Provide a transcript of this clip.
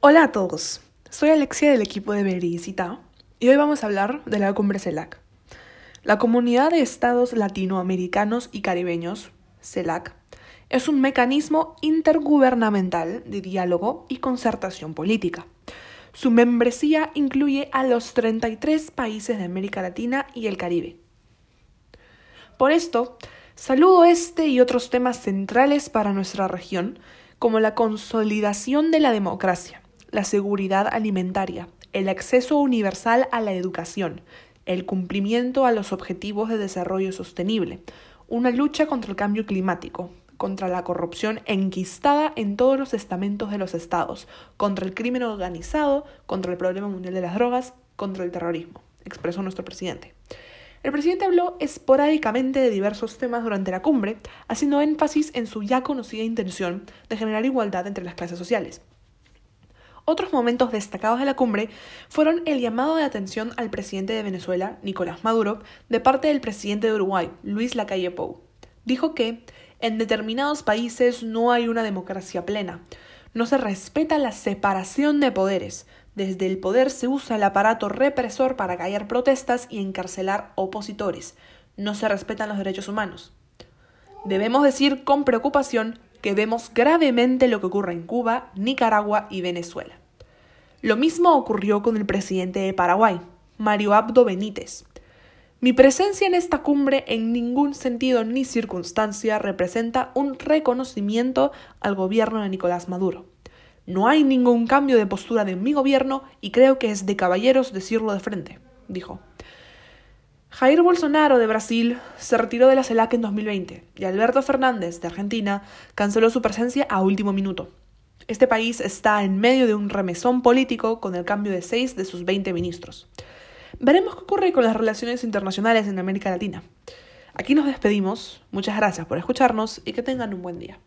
Hola a todos, soy Alexia del equipo de Verificita y hoy vamos a hablar de la cumbre CELAC. La Comunidad de Estados Latinoamericanos y Caribeños, CELAC, es un mecanismo intergubernamental de diálogo y concertación política. Su membresía incluye a los 33 países de América Latina y el Caribe. Por esto, saludo este y otros temas centrales para nuestra región, como la consolidación de la democracia, la seguridad alimentaria, el acceso universal a la educación, el cumplimiento a los objetivos de desarrollo sostenible, una lucha contra el cambio climático, contra la corrupción enquistada en todos los estamentos de los estados, contra el crimen organizado, contra el problema mundial de las drogas, contra el terrorismo, expresó nuestro presidente. El presidente habló esporádicamente de diversos temas durante la cumbre, haciendo énfasis en su ya conocida intención de generar igualdad entre las clases sociales. Otros momentos destacados de la cumbre fueron el llamado de atención al presidente de Venezuela, Nicolás Maduro, de parte del presidente de Uruguay, Luis Lacalle Pou. Dijo que en determinados países no hay una democracia plena, no se respeta la separación de poderes, desde el poder se usa el aparato represor para callar protestas y encarcelar opositores. No se respetan los derechos humanos. Debemos decir con preocupación que vemos gravemente lo que ocurre en Cuba, Nicaragua y Venezuela. Lo mismo ocurrió con el presidente de Paraguay, Mario Abdo Benítez. Mi presencia en esta cumbre en ningún sentido ni circunstancia representa un reconocimiento al gobierno de Nicolás Maduro. No hay ningún cambio de postura de mi gobierno y creo que es de caballeros decirlo de frente, dijo. Jair Bolsonaro de Brasil se retiró de la CELAC en 2020 y Alberto Fernández de Argentina canceló su presencia a último minuto. Este país está en medio de un remesón político con el cambio de seis de sus 20 ministros. Veremos qué ocurre con las relaciones internacionales en América Latina. Aquí nos despedimos, muchas gracias por escucharnos y que tengan un buen día.